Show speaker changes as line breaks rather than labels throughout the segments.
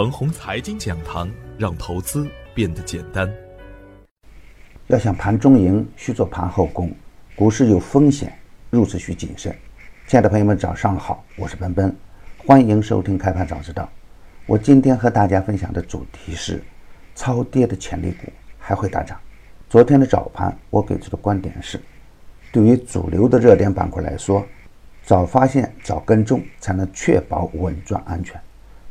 腾宏财经讲堂，让投资变得简单。
要想盘中赢，需做盘后功。股市有风险，入市需谨慎。亲爱的朋友们，早上好，我是奔奔，欢迎收听开盘早知道。我今天和大家分享的主题是：超跌的潜力股还会大涨。昨天的早盘，我给出的观点是：对于主流的热点板块来说，早发现、早跟踪，才能确保稳赚安全。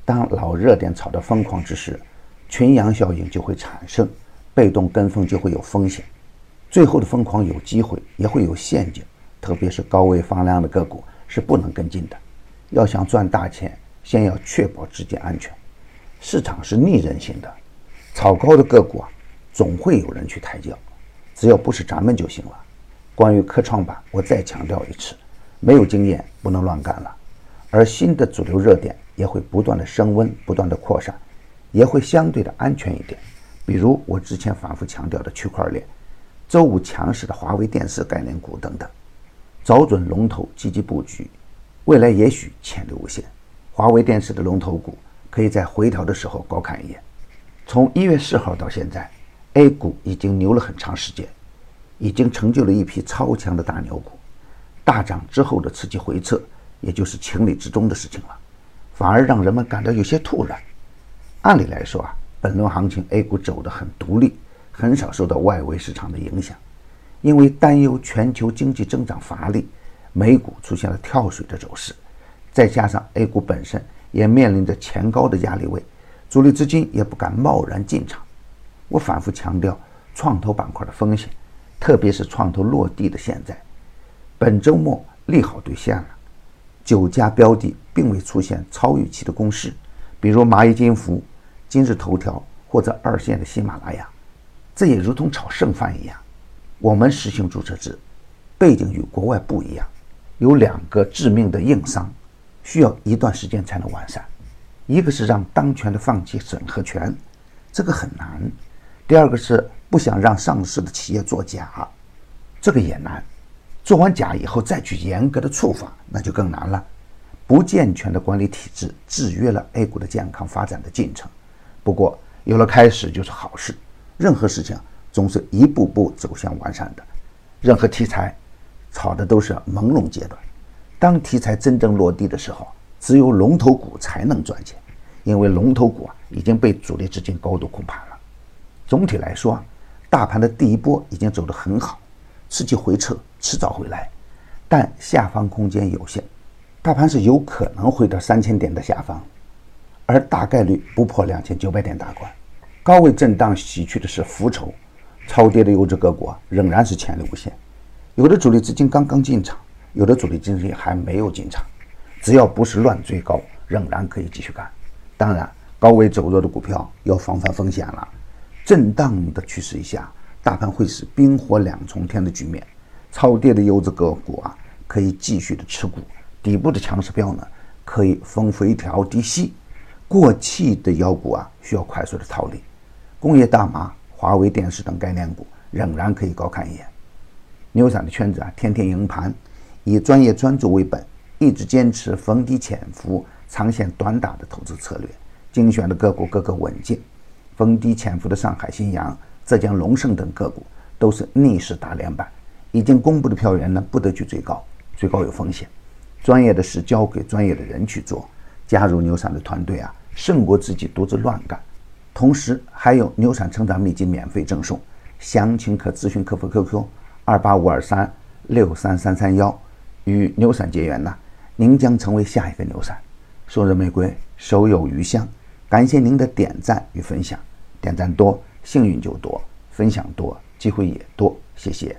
当老热点炒得疯狂之时，群羊效应就会产生，被动跟风就会有风险。最后的疯狂有机会，也会有陷阱，特别是高位放量的个股是不能跟进的。要想赚大钱，先要确保资金安全。市场是逆人性的，炒高的个股啊，总会有人去抬轿，只要不是咱们就行了。关于科创板，我再强调一次，没有经验不能乱干了。而新的主流热点也会不断的升温，不断的扩散，也会相对的安全一点。比如我之前反复强调的区块链。周五强势的华为电视概念股等等，找准龙头积极布局，未来也许潜力无限。华为电视的龙头股可以在回调的时候高看一眼。从一月四号到现在，A 股已经牛了很长时间，已经成就了一批超强的大牛股。大涨之后的刺激回撤，也就是情理之中的事情了，反而让人们感到有些突然。按理来说啊，本轮行情 A 股走得很独立。很少受到外围市场的影响，因为担忧全球经济增长乏力，美股出现了跳水的走势，再加上 A 股本身也面临着前高的压力位，主力资金也不敢贸然进场。我反复强调创投板块的风险，特别是创投落地的现在。本周末利好兑现了，九家标的并未出现超预期的公示，比如蚂蚁金服、今日头条或者二线的喜马拉雅。这也如同炒剩饭一样，我们实行注册制，背景与国外不一样，有两个致命的硬伤，需要一段时间才能完善。一个是让当权的放弃审核权，这个很难；第二个是不想让上市的企业作假，这个也难。做完假以后再去严格的处罚，那就更难了。不健全的管理体制制约了 A 股的健康发展的进程。不过有了开始就是好事。任何事情总是一步步走向完善的，任何题材炒的都是朦胧阶段。当题材真正落地的时候，只有龙头股才能赚钱，因为龙头股啊已经被主力资金高度控盘了。总体来说，大盘的第一波已经走得很好，刺激回撤迟早会来，但下方空间有限，大盘是有可能回到三千点的下方，而大概率不破两千九百点大关。高位震荡洗去的是浮筹，超跌的优质个股仍然是潜力无限。有的主力资金刚刚进场，有的主力资金还没有进场。只要不是乱追高，仍然可以继续干。当然，高位走弱的股票要防范风险了。震荡的趋势一下，大盘会是冰火两重天的局面。超跌的优质个股啊，可以继续的持股；底部的强势标呢，可以逢回调低吸。过气的妖股啊，需要快速的逃离。工业大麻、华为电视等概念股仍然可以高看一眼。牛散的圈子啊，天天赢盘，以专业专注为本，一直坚持逢低潜伏、长线短打的投资策略。精选的个股个个稳健，逢低潜伏的上海新阳、浙江龙盛等个股都是逆势打连板。已经公布的票源呢，不得去追高，追高有风险。专业的事交给专业的人去做，加入牛散的团队啊，胜过自己独自乱干。同时还有牛散成长秘籍免费赠送，详情可咨询客服 QQ 二八五二三六三三三幺，与牛散结缘呐，您将成为下一个牛散。送人玫瑰，手有余香。感谢您的点赞与分享，点赞多幸运就多分享多机会也多谢谢。